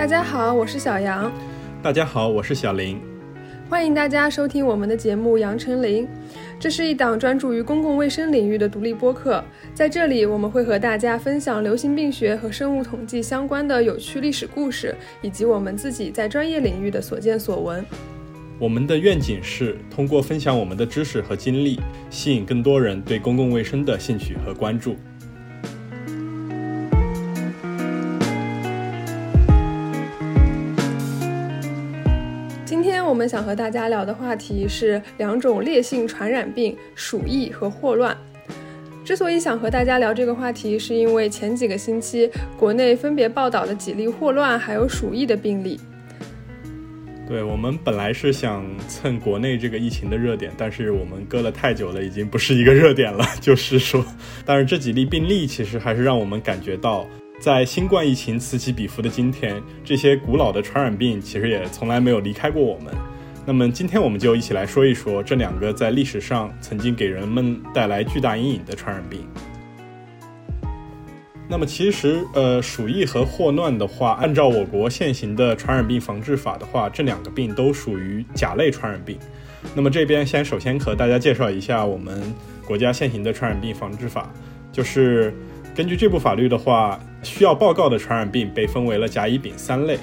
大家好，我是小杨。大家好，我是小林。欢迎大家收听我们的节目《杨丞琳》，这是一档专注于公共卫生领域的独立播客。在这里，我们会和大家分享流行病学和生物统计相关的有趣历史故事，以及我们自己在专业领域的所见所闻。我们的愿景是通过分享我们的知识和经历，吸引更多人对公共卫生的兴趣和关注。我们想和大家聊的话题是两种烈性传染病——鼠疫和霍乱。之所以想和大家聊这个话题，是因为前几个星期国内分别报道了几例霍乱还有鼠疫的病例。对我们本来是想蹭国内这个疫情的热点，但是我们搁了太久了，已经不是一个热点了。就是说，但是这几例病例其实还是让我们感觉到，在新冠疫情此起彼伏的今天，这些古老的传染病其实也从来没有离开过我们。那么今天我们就一起来说一说这两个在历史上曾经给人们带来巨大阴影的传染病。那么其实，呃，鼠疫和霍乱的话，按照我国现行的传染病防治法的话，这两个病都属于甲类传染病。那么这边先首先和大家介绍一下我们国家现行的传染病防治法，就是根据这部法律的话，需要报告的传染病被分为了甲、乙、丙三类。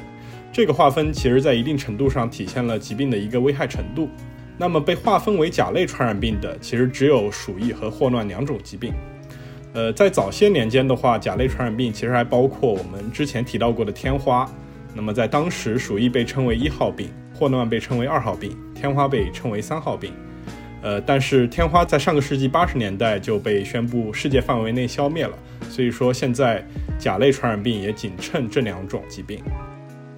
这个划分其实在一定程度上体现了疾病的一个危害程度。那么被划分为甲类传染病的，其实只有鼠疫和霍乱两种疾病。呃，在早些年间的话，甲类传染病其实还包括我们之前提到过的天花。那么在当时，鼠疫被称为一号病，霍乱被称为二号病，天花被称为三号病。呃，但是天花在上个世纪八十年代就被宣布世界范围内消灭了。所以说现在甲类传染病也仅称这两种疾病。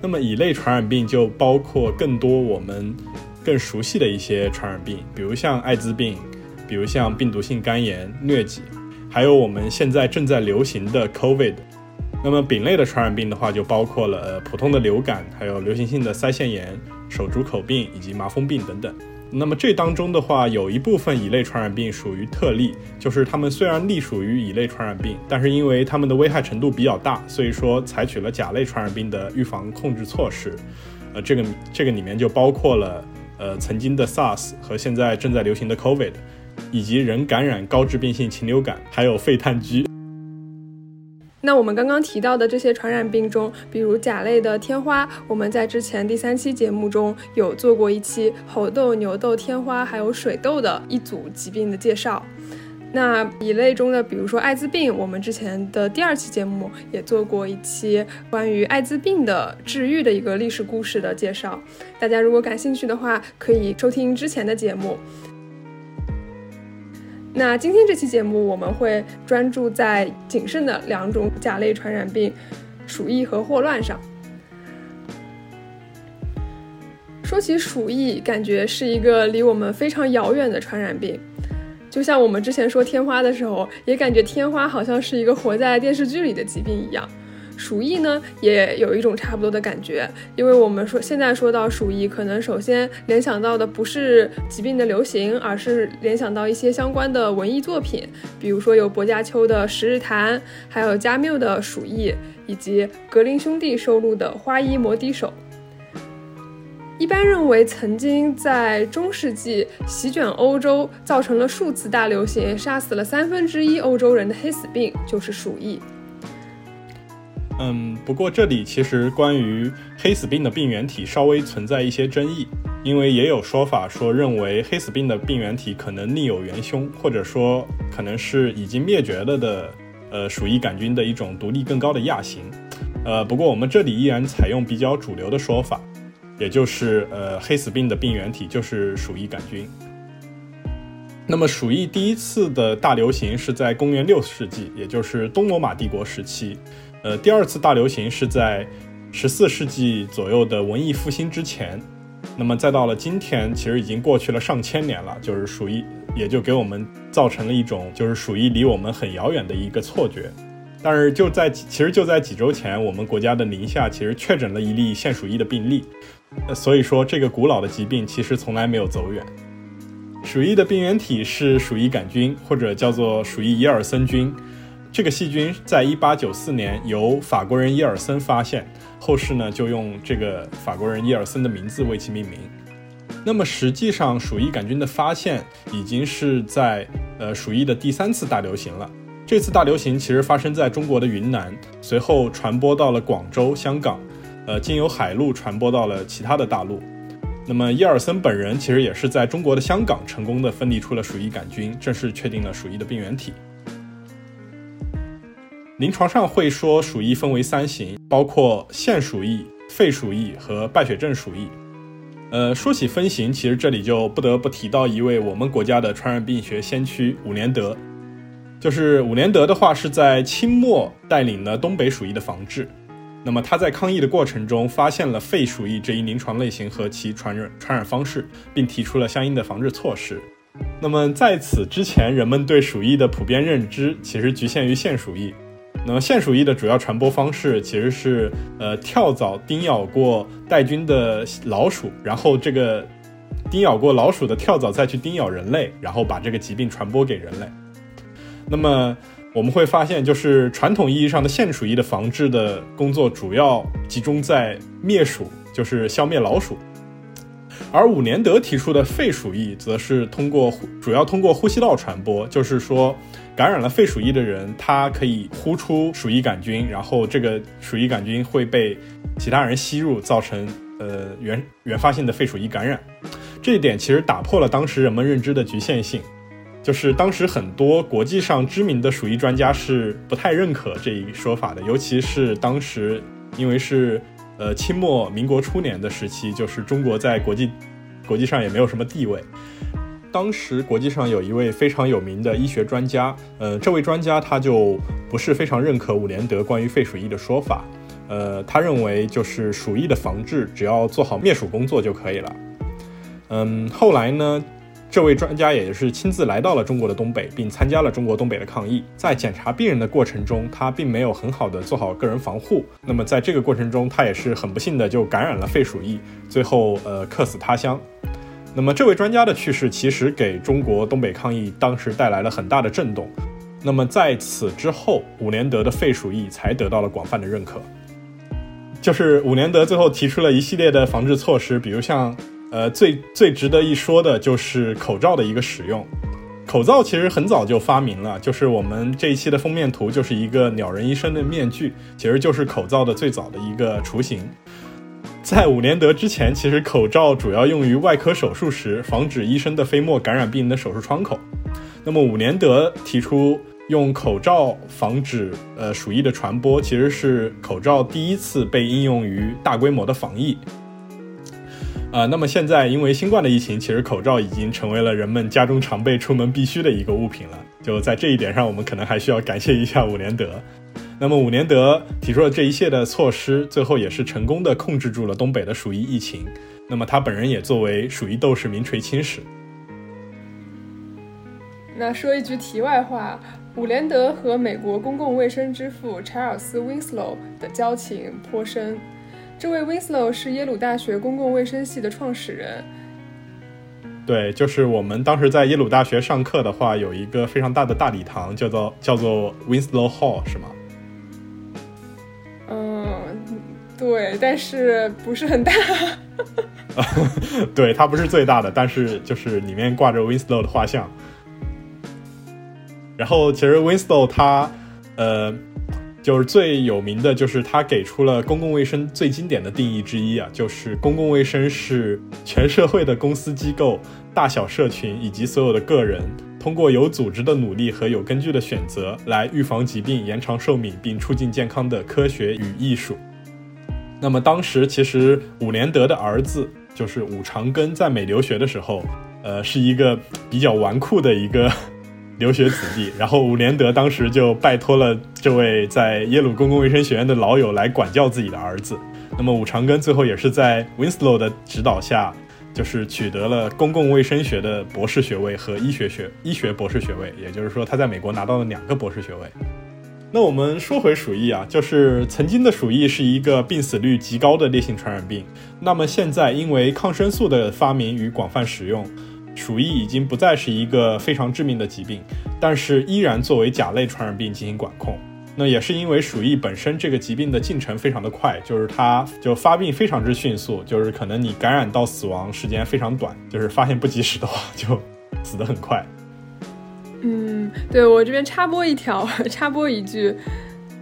那么乙类传染病就包括更多我们更熟悉的一些传染病，比如像艾滋病，比如像病毒性肝炎、疟疾。还有我们现在正在流行的 COVID，那么丙类的传染病的话，就包括了普通的流感，还有流行性的腮腺炎、手足口病以及麻风病等等。那么这当中的话，有一部分乙类传染病属于特例，就是它们虽然隶属于乙类传染病，但是因为它们的危害程度比较大，所以说采取了甲类传染病的预防控制措施。呃，这个这个里面就包括了呃曾经的 SARS 和现在正在流行的 COVID。以及人感染高致病性禽流感，还有肺炭疽。那我们刚刚提到的这些传染病中，比如甲类的天花，我们在之前第三期节目中有做过一期猴痘、牛痘、天花还有水痘的一组疾病的介绍。那乙类中的，比如说艾滋病，我们之前的第二期节目也做过一期关于艾滋病的治愈的一个历史故事的介绍。大家如果感兴趣的话，可以收听之前的节目。那今天这期节目我们会专注在仅剩的两种甲类传染病——鼠疫和霍乱上。说起鼠疫，感觉是一个离我们非常遥远的传染病，就像我们之前说天花的时候，也感觉天花好像是一个活在电视剧里的疾病一样。鼠疫呢，也有一种差不多的感觉，因为我们说现在说到鼠疫，可能首先联想到的不是疾病的流行，而是联想到一些相关的文艺作品，比如说有薄伽丘的《十日谈》，还有加缪的《鼠疫》，以及格林兄弟收录的《花衣魔笛手》。一般认为，曾经在中世纪席卷欧洲，造成了数次大流行，杀死了三分之一欧洲人的黑死病，就是鼠疫。嗯，不过这里其实关于黑死病的病原体稍微存在一些争议，因为也有说法说认为黑死病的病原体可能另有元凶，或者说可能是已经灭绝了的呃鼠疫杆菌的一种毒力更高的亚型。呃，不过我们这里依然采用比较主流的说法，也就是呃黑死病的病原体就是鼠疫杆菌。那么鼠疫第一次的大流行是在公元六世纪，也就是东罗马帝国时期。呃，第二次大流行是在十四世纪左右的文艺复兴之前，那么再到了今天，其实已经过去了上千年了，就是鼠疫也就给我们造成了一种就是鼠疫离我们很遥远的一个错觉。但是就在其实就在几周前，我们国家的宁夏其实确诊了一例腺鼠疫的病例，所以说这个古老的疾病其实从来没有走远。鼠疫的病原体是鼠疫杆菌，或者叫做鼠疫耶尔森菌。这个细菌在一八九四年由法国人伊尔森发现，后世呢就用这个法国人伊尔森的名字为其命名。那么实际上，鼠疫杆菌的发现已经是在呃鼠疫的第三次大流行了。这次大流行其实发生在中国的云南，随后传播到了广州、香港，呃，经由海路传播到了其他的大陆。那么伊尔森本人其实也是在中国的香港成功的分离出了鼠疫杆菌，正式确定了鼠疫的病原体。临床上会说鼠疫分为三型，包括腺鼠疫、肺鼠疫和败血症鼠疫。呃，说起分型，其实这里就不得不提到一位我们国家的传染病学先驱伍连德。就是伍连德的话，是在清末带领了东北鼠疫的防治。那么他在抗疫的过程中，发现了肺鼠疫这一临床类型和其传染传染方式，并提出了相应的防治措施。那么在此之前，人们对鼠疫的普遍认知其实局限于腺鼠疫。那么腺鼠疫的主要传播方式其实是，呃，跳蚤叮咬过带菌的老鼠，然后这个叮咬过老鼠的跳蚤再去叮咬人类，然后把这个疾病传播给人类。那么。我们会发现，就是传统意义上的腺鼠疫的防治的工作主要集中在灭鼠，就是消灭老鼠；而伍连德提出的肺鼠疫，则是通过主要通过呼吸道传播，就是说感染了肺鼠疫的人，他可以呼出鼠疫杆菌，然后这个鼠疫杆菌会被其他人吸入，造成呃原原发性的肺鼠疫感染。这一点其实打破了当时人们认知的局限性。就是当时很多国际上知名的鼠疫专家是不太认可这一说法的，尤其是当时因为是呃清末民国初年的时期，就是中国在国际国际上也没有什么地位。当时国际上有一位非常有名的医学专家，呃，这位专家他就不是非常认可伍连德关于肺鼠疫的说法，呃，他认为就是鼠疫的防治只要做好灭鼠工作就可以了。嗯，后来呢？这位专家也是亲自来到了中国的东北，并参加了中国东北的抗疫。在检查病人的过程中，他并没有很好的做好个人防护。那么在这个过程中，他也是很不幸的就感染了肺鼠疫，最后呃客死他乡。那么这位专家的去世，其实给中国东北抗疫当时带来了很大的震动。那么在此之后，伍连德的肺鼠疫才得到了广泛的认可。就是伍连德最后提出了一系列的防治措施，比如像。呃，最最值得一说的就是口罩的一个使用。口罩其实很早就发明了，就是我们这一期的封面图就是一个鸟人医生的面具，其实就是口罩的最早的一个雏形。在伍连德之前，其实口罩主要用于外科手术时防止医生的飞沫感染病人的手术窗口。那么伍连德提出用口罩防止呃鼠疫的传播，其实是口罩第一次被应用于大规模的防疫。呃，那么现在因为新冠的疫情，其实口罩已经成为了人们家中常备、出门必须的一个物品了。就在这一点上，我们可能还需要感谢一下伍连德。那么伍连德提出了这一切的措施，最后也是成功的控制住了东北的鼠疫疫情。那么他本人也作为鼠疫斗士名垂青史。那说一句题外话，伍连德和美国公共卫生之父查尔斯·温斯洛的交情颇深。这位 Winslow 是耶鲁大学公共卫生系的创始人。对，就是我们当时在耶鲁大学上课的话，有一个非常大的大礼堂，叫做叫做 Winslow Hall，是吗？嗯，对，但是不是很大。对，它不是最大的，但是就是里面挂着 Winslow 的画像。然后，其实 Winslow 他，呃。就是最有名的，就是他给出了公共卫生最经典的定义之一啊，就是公共卫生是全社会的公司机构、大小社群以及所有的个人，通过有组织的努力和有根据的选择来预防疾病、延长寿命并促进健康的科学与艺术。那么当时其实伍连德的儿子就是伍长庚，在美留学的时候，呃，是一个比较纨绔的一个。留学子弟，然后伍连德当时就拜托了这位在耶鲁公共卫生学院的老友来管教自己的儿子。那么伍长庚最后也是在 Winslow 的指导下，就是取得了公共卫生学的博士学位和医学学医学博士学位，也就是说他在美国拿到了两个博士学位。那我们说回鼠疫啊，就是曾经的鼠疫是一个病死率极高的烈性传染病，那么现在因为抗生素的发明与广泛使用。鼠疫已经不再是一个非常致命的疾病，但是依然作为甲类传染病进行管控。那也是因为鼠疫本身这个疾病的进程非常的快，就是它就发病非常之迅速，就是可能你感染到死亡时间非常短，就是发现不及时的话就死得很快。嗯，对我这边插播一条，插播一句，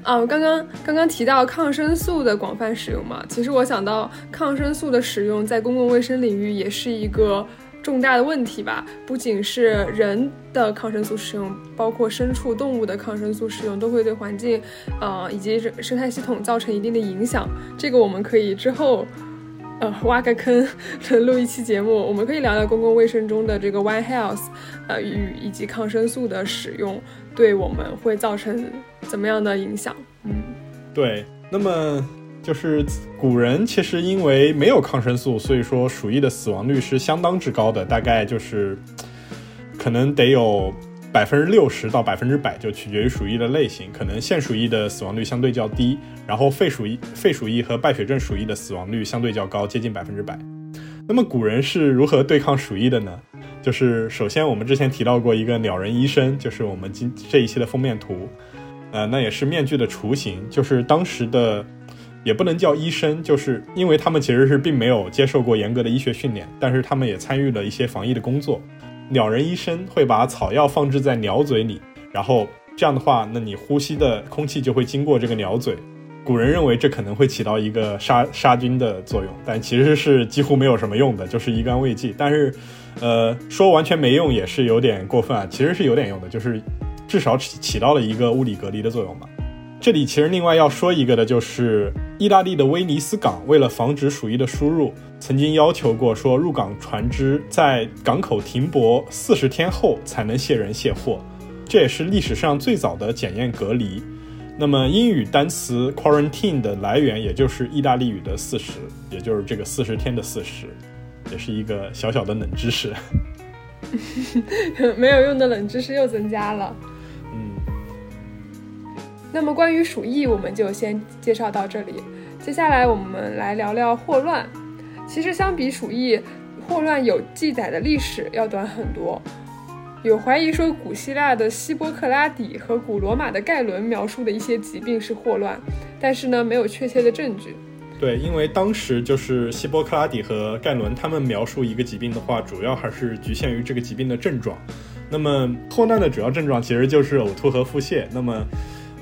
啊，我刚刚刚刚提到抗生素的广泛使用嘛，其实我想到抗生素的使用在公共卫生领域也是一个。重大的问题吧，不仅是人的抗生素使用，包括牲畜、动物的抗生素使用，都会对环境，呃，以及生态系统造成一定的影响。这个我们可以之后，呃，挖个坑，录一期节目，我们可以聊聊公共卫生中的这个 One Health，呃，与以及抗生素的使用对我们会造成怎么样的影响？嗯，对，那么。就是古人其实因为没有抗生素，所以说鼠疫的死亡率是相当之高的，大概就是可能得有百分之六十到百分之百，就取决于鼠疫的类型。可能腺鼠疫的死亡率相对较低，然后肺鼠疫、肺鼠疫和败血症鼠疫的死亡率相对较高，接近百分之百。那么古人是如何对抗鼠疫的呢？就是首先我们之前提到过一个鸟人医生，就是我们今这一期的封面图，呃，那也是面具的雏形，就是当时的。也不能叫医生，就是因为他们其实是并没有接受过严格的医学训练，但是他们也参与了一些防疫的工作。鸟人医生会把草药放置在鸟嘴里，然后这样的话，那你呼吸的空气就会经过这个鸟嘴。古人认为这可能会起到一个杀杀菌的作用，但其实是几乎没有什么用的，就是一干慰藉。但是，呃，说完全没用也是有点过分啊，其实是有点用的，就是至少起起到了一个物理隔离的作用吧。这里其实另外要说一个的，就是意大利的威尼斯港为了防止鼠疫的输入，曾经要求过说入港船只在港口停泊四十天后才能卸人卸货，这也是历史上最早的检验隔离。那么英语单词 quarantine 的来源也就是意大利语的四十，也就是这个四十天的四十，也是一个小小的冷知识。没有用的冷知识又增加了。那么关于鼠疫，我们就先介绍到这里。接下来我们来聊聊霍乱。其实相比鼠疫，霍乱有记载的历史要短很多。有怀疑说古希腊的希波克拉底和古罗马的盖伦描述的一些疾病是霍乱，但是呢没有确切的证据。对，因为当时就是希波克拉底和盖伦他们描述一个疾病的话，主要还是局限于这个疾病的症状。那么霍乱的主要症状其实就是呕吐和腹泻。那么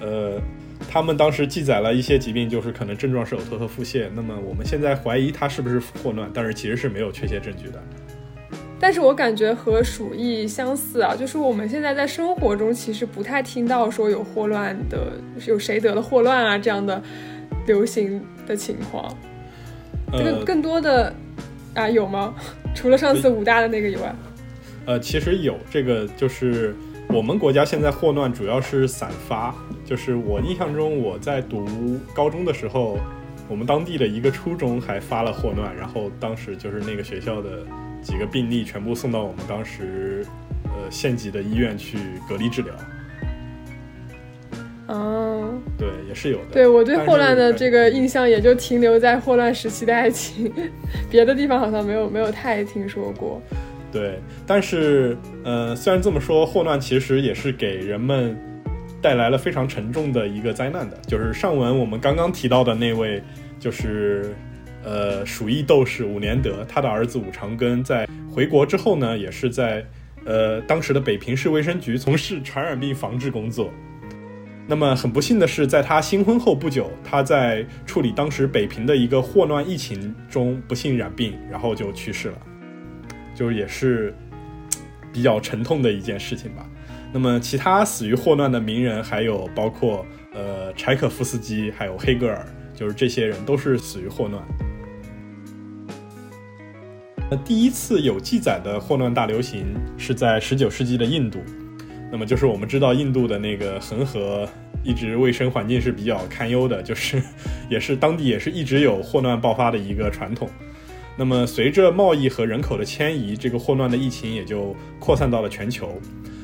呃，他们当时记载了一些疾病，就是可能症状是呕吐和腹泻。那么我们现在怀疑它是不是霍乱，但是其实是没有确切证据的。但是我感觉和鼠疫相似啊，就是我们现在在生活中其实不太听到说有霍乱的，有谁得了霍乱啊这样的流行的情况。这个更多的啊有吗？除了上次武大的那个以外？呃，其实有这个就是。我们国家现在霍乱主要是散发，就是我印象中我在读高中的时候，我们当地的一个初中还发了霍乱，然后当时就是那个学校的几个病例全部送到我们当时呃县级的医院去隔离治疗。哦，对，也是有的。对我对霍乱的这个印象也就停留在霍乱时期的爱情，别的地方好像没有没有太听说过。对，但是，呃，虽然这么说，霍乱其实也是给人们带来了非常沉重的一个灾难的。就是上文我们刚刚提到的那位，就是呃，鼠疫斗士武连德，他的儿子武长根在回国之后呢，也是在呃当时的北平市卫生局从事传染病防治工作。那么很不幸的是，在他新婚后不久，他在处理当时北平的一个霍乱疫情中不幸染病，然后就去世了。就也是比较沉痛的一件事情吧。那么，其他死于霍乱的名人还有包括呃柴可夫斯基，还有黑格尔，就是这些人都是死于霍乱。那第一次有记载的霍乱大流行是在十九世纪的印度。那么就是我们知道印度的那个恒河一直卫生环境是比较堪忧的，就是 也是当地也是一直有霍乱爆发的一个传统。那么，随着贸易和人口的迁移，这个霍乱的疫情也就扩散到了全球。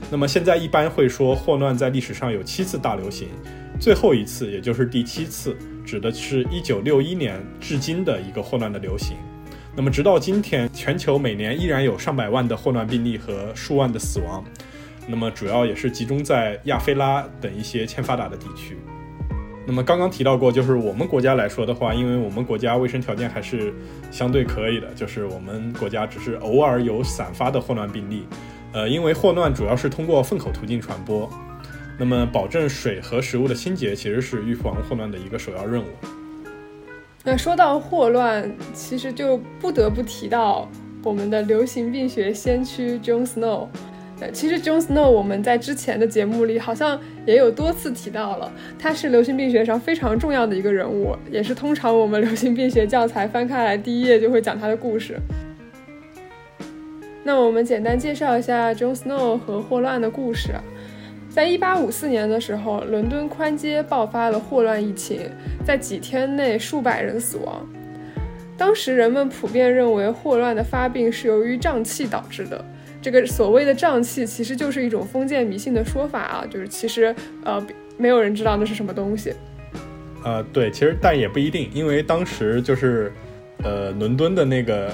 那么现在一般会说，霍乱在历史上有七次大流行，最后一次也就是第七次，指的是一九六一年至今的一个霍乱的流行。那么直到今天，全球每年依然有上百万的霍乱病例和数万的死亡。那么主要也是集中在亚非拉等一些欠发达的地区。那么刚刚提到过，就是我们国家来说的话，因为我们国家卫生条件还是相对可以的，就是我们国家只是偶尔有散发的霍乱病例。呃，因为霍乱主要是通过粪口途径传播，那么保证水和食物的清洁其实是预防霍乱的一个首要任务。那说到霍乱，其实就不得不提到我们的流行病学先驱 John Snow。其实 John Snow 我们在之前的节目里好像也有多次提到了，他是流行病学上非常重要的一个人物，也是通常我们流行病学教材翻开来第一页就会讲他的故事。那我们简单介绍一下 John Snow 和霍乱的故事。在一八五四年的时候，伦敦宽街爆发了霍乱疫情，在几天内数百人死亡。当时人们普遍认为霍乱的发病是由于胀气导致的。这个所谓的胀气其实就是一种封建迷信的说法啊，就是其实呃没有人知道那是什么东西。呃，对，其实但也不一定，因为当时就是呃伦敦的那个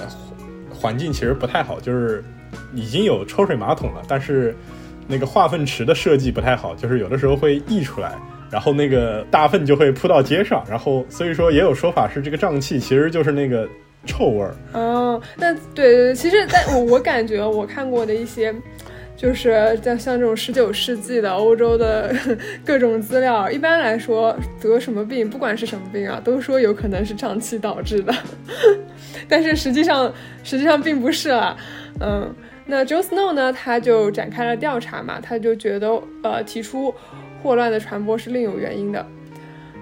环境其实不太好，就是已经有抽水马桶了，但是那个化粪池的设计不太好，就是有的时候会溢出来，然后那个大粪就会扑到街上，然后所以说也有说法是这个胀气其实就是那个。臭味儿哦，那对对，其实在我我感觉我看过的一些，就是在像这种十九世纪的欧洲的各种资料，一般来说得什么病，不管是什么病啊，都说有可能是胀气导致的，但是实际上实际上并不是啊，嗯，那 Joe Snow 呢，他就展开了调查嘛，他就觉得呃，提出霍乱的传播是另有原因的。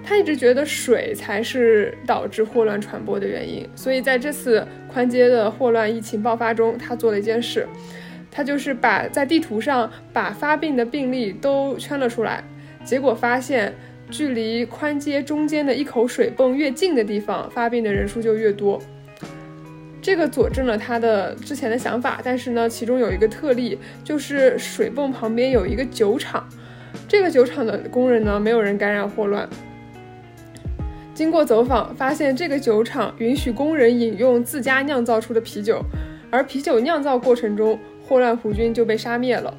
他一直觉得水才是导致霍乱传播的原因，所以在这次宽街的霍乱疫情爆发中，他做了一件事，他就是把在地图上把发病的病例都圈了出来，结果发现距离宽街中间的一口水泵越近的地方，发病的人数就越多。这个佐证了他的之前的想法，但是呢，其中有一个特例，就是水泵旁边有一个酒厂，这个酒厂的工人呢，没有人感染霍乱。经过走访，发现这个酒厂允许工人饮用自家酿造出的啤酒，而啤酒酿造过程中，霍乱弧菌就被杀灭了。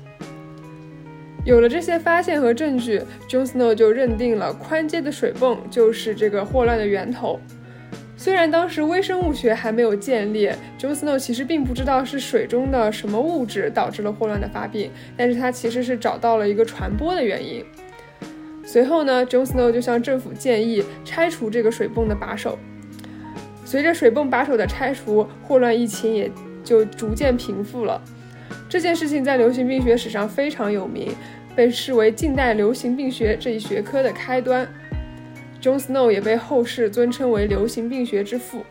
有了这些发现和证据，John Snow 就认定了宽街的水泵就是这个霍乱的源头。虽然当时微生物学还没有建立，John Snow 其实并不知道是水中的什么物质导致了霍乱的发病，但是他其实是找到了一个传播的原因。随后呢，John Snow 就向政府建议拆除这个水泵的把手。随着水泵把手的拆除，霍乱疫情也就逐渐平复了。这件事情在流行病学史上非常有名，被视为近代流行病学这一学科的开端。Jon Snow 也被后世尊称为流行病学之父。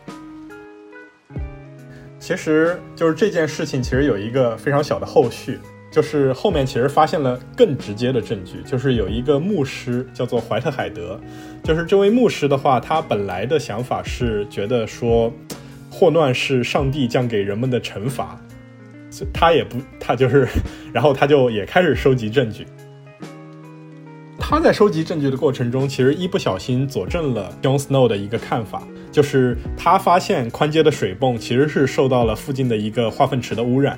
其实，就是这件事情其实有一个非常小的后续。就是后面其实发现了更直接的证据，就是有一个牧师叫做怀特海德，就是这位牧师的话，他本来的想法是觉得说，霍乱是上帝降给人们的惩罚，他也不，他就是，然后他就也开始收集证据。他在收集证据的过程中，其实一不小心佐证了 John Snow 的一个看法，就是他发现宽街的水泵其实是受到了附近的一个化粪池的污染。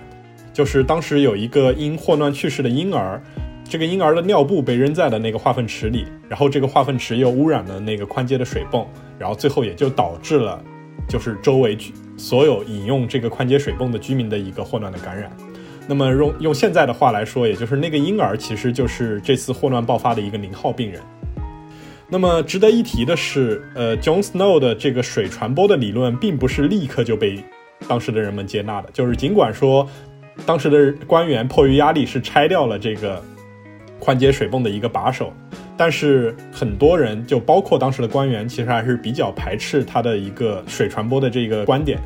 就是当时有一个因霍乱去世的婴儿，这个婴儿的尿布被扔在了那个化粪池里，然后这个化粪池又污染了那个宽街的水泵，然后最后也就导致了，就是周围所有饮用这个宽街水泵的居民的一个霍乱的感染。那么用用现在的话来说，也就是那个婴儿其实就是这次霍乱爆发的一个零号病人。那么值得一提的是，呃，John Snow 的这个水传播的理论并不是立刻就被当时的人们接纳的，就是尽管说。当时的官员迫于压力是拆掉了这个宽街水泵的一个把手，但是很多人就包括当时的官员，其实还是比较排斥他的一个水传播的这个观点。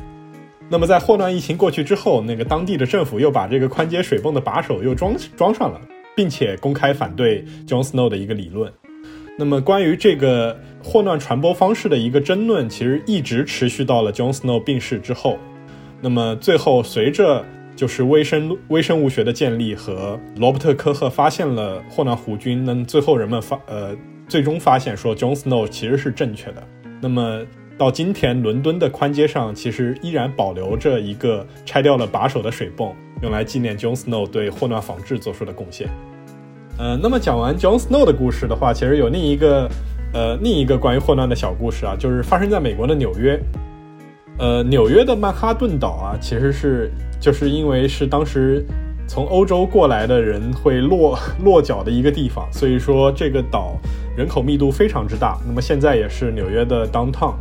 那么在霍乱疫情过去之后，那个当地的政府又把这个宽街水泵的把手又装装上了，并且公开反对 John Snow 的一个理论。那么关于这个霍乱传播方式的一个争论，其实一直持续到了 John Snow 病逝之后。那么最后随着就是微生微生物学的建立和罗伯特科赫发现了霍乱弧菌，那最后人们发呃最终发现说 John Snow 其实是正确的。那么到今天，伦敦的宽街上其实依然保留着一个拆掉了把手的水泵，用来纪念 Jon Snow 对霍乱防治做出的贡献。呃，那么讲完 Jon Snow 的故事的话，其实有另一个，呃，另一个关于霍乱的小故事啊，就是发生在美国的纽约。呃，纽约的曼哈顿岛啊，其实是就是因为是当时从欧洲过来的人会落落脚的一个地方，所以说这个岛人口密度非常之大。那么现在也是纽约的 downtown。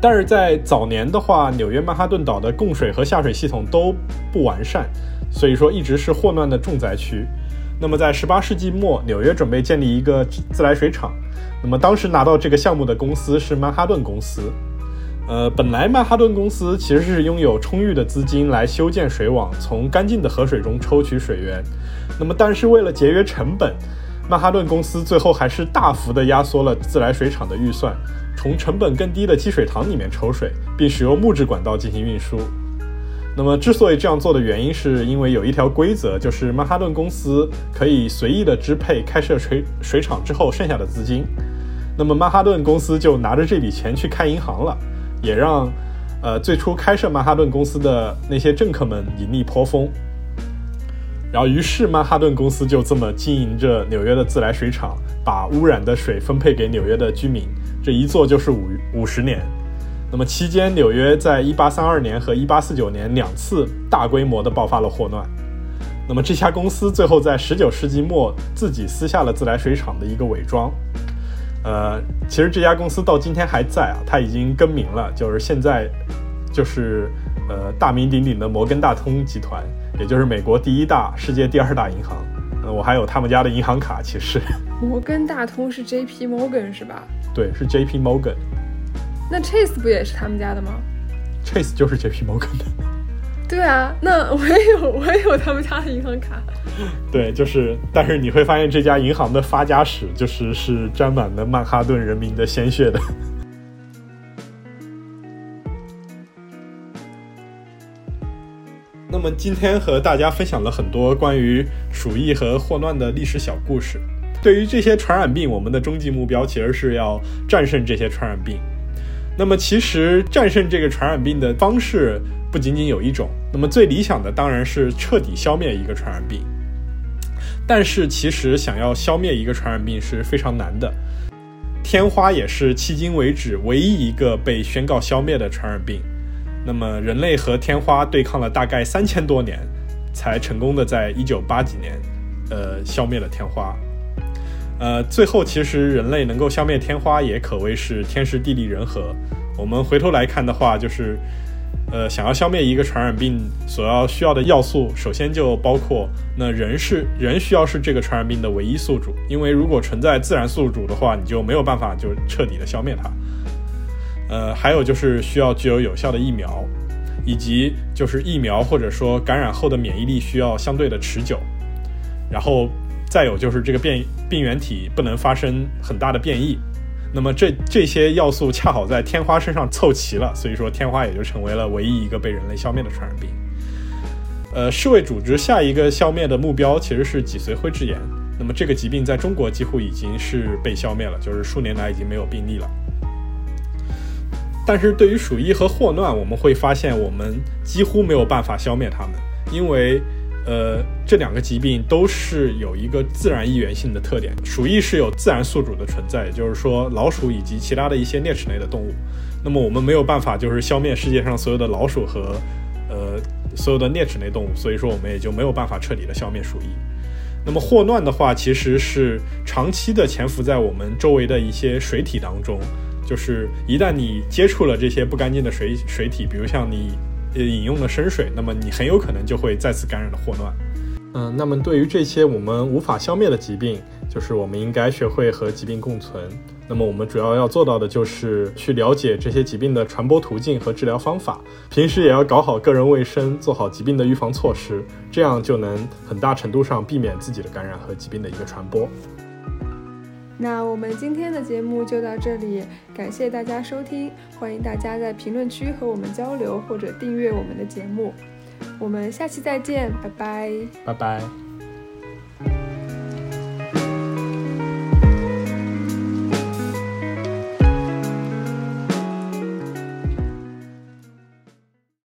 但是在早年的话，纽约曼哈顿岛的供水和下水系统都不完善，所以说一直是霍乱的重灾区。那么在18世纪末，纽约准备建立一个自来水厂，那么当时拿到这个项目的公司是曼哈顿公司。呃，本来曼哈顿公司其实是拥有充裕的资金来修建水网，从干净的河水中抽取水源。那么但是为了节约成本，曼哈顿公司最后还是大幅的压缩了自来水厂的预算。从成本更低的积水塘里面抽水，并使用木质管道进行运输。那么，之所以这样做的原因，是因为有一条规则，就是曼哈顿公司可以随意的支配开设水水厂之后剩下的资金。那么，曼哈顿公司就拿着这笔钱去开银行了，也让呃最初开设曼哈顿公司的那些政客们盈利颇丰。然后，于是曼哈顿公司就这么经营着纽约的自来水厂，把污染的水分配给纽约的居民。这一做就是五五十年，那么期间，纽约在一八三二年和一八四九年两次大规模的爆发了霍乱。那么这家公司最后在十九世纪末自己撕下了自来水厂的一个伪装。呃，其实这家公司到今天还在啊，它已经更名了，就是现在就是呃大名鼎鼎的摩根大通集团，也就是美国第一大、世界第二大银行。呃，我还有他们家的银行卡，其实。摩根大通是 J.P. Morgan 是吧？对，是 J.P. Morgan。那 Chase 不也是他们家的吗？Chase 就是 J.P. Morgan 的。对啊，那我也有，我也有他们家的银行卡。对，就是，但是你会发现这家银行的发家史就是是沾满了曼哈顿人民的鲜血的。那么今天和大家分享了很多关于鼠疫和霍乱的历史小故事。对于这些传染病，我们的终极目标其实是要战胜这些传染病。那么，其实战胜这个传染病的方式不仅仅有一种。那么，最理想的当然是彻底消灭一个传染病。但是，其实想要消灭一个传染病是非常难的。天花也是迄今为止唯一一个被宣告消灭的传染病。那么，人类和天花对抗了大概三千多年，才成功的在一九八几年，呃，消灭了天花。呃，最后其实人类能够消灭天花，也可谓是天时地利人和。我们回头来看的话，就是，呃，想要消灭一个传染病，所要需要的要素，首先就包括，那人是人需要是这个传染病的唯一宿主，因为如果存在自然宿主的话，你就没有办法就彻底的消灭它。呃，还有就是需要具有有效的疫苗，以及就是疫苗或者说感染后的免疫力需要相对的持久，然后。再有就是这个变病原体不能发生很大的变异，那么这这些要素恰好在天花身上凑齐了，所以说天花也就成为了唯一一个被人类消灭的传染病。呃，世卫组织下一个消灭的目标其实是脊髓灰质炎，那么这个疾病在中国几乎已经是被消灭了，就是数年来已经没有病例了。但是对于鼠疫和霍乱，我们会发现我们几乎没有办法消灭它们，因为。呃，这两个疾病都是有一个自然易源性的特点。鼠疫是有自然宿主的存在，也就是说老鼠以及其他的一些啮齿类的动物。那么我们没有办法就是消灭世界上所有的老鼠和呃所有的啮齿类动物，所以说我们也就没有办法彻底的消灭鼠疫。那么霍乱的话，其实是长期的潜伏在我们周围的一些水体当中，就是一旦你接触了这些不干净的水水体，比如像你。饮用了生水，那么你很有可能就会再次感染了霍乱。嗯，那么对于这些我们无法消灭的疾病，就是我们应该学会和疾病共存。那么我们主要要做到的就是去了解这些疾病的传播途径和治疗方法，平时也要搞好个人卫生，做好疾病的预防措施，这样就能很大程度上避免自己的感染和疾病的一个传播。那我们今天的节目就到这里，感谢大家收听，欢迎大家在评论区和我们交流或者订阅我们的节目，我们下期再见，拜拜，拜拜。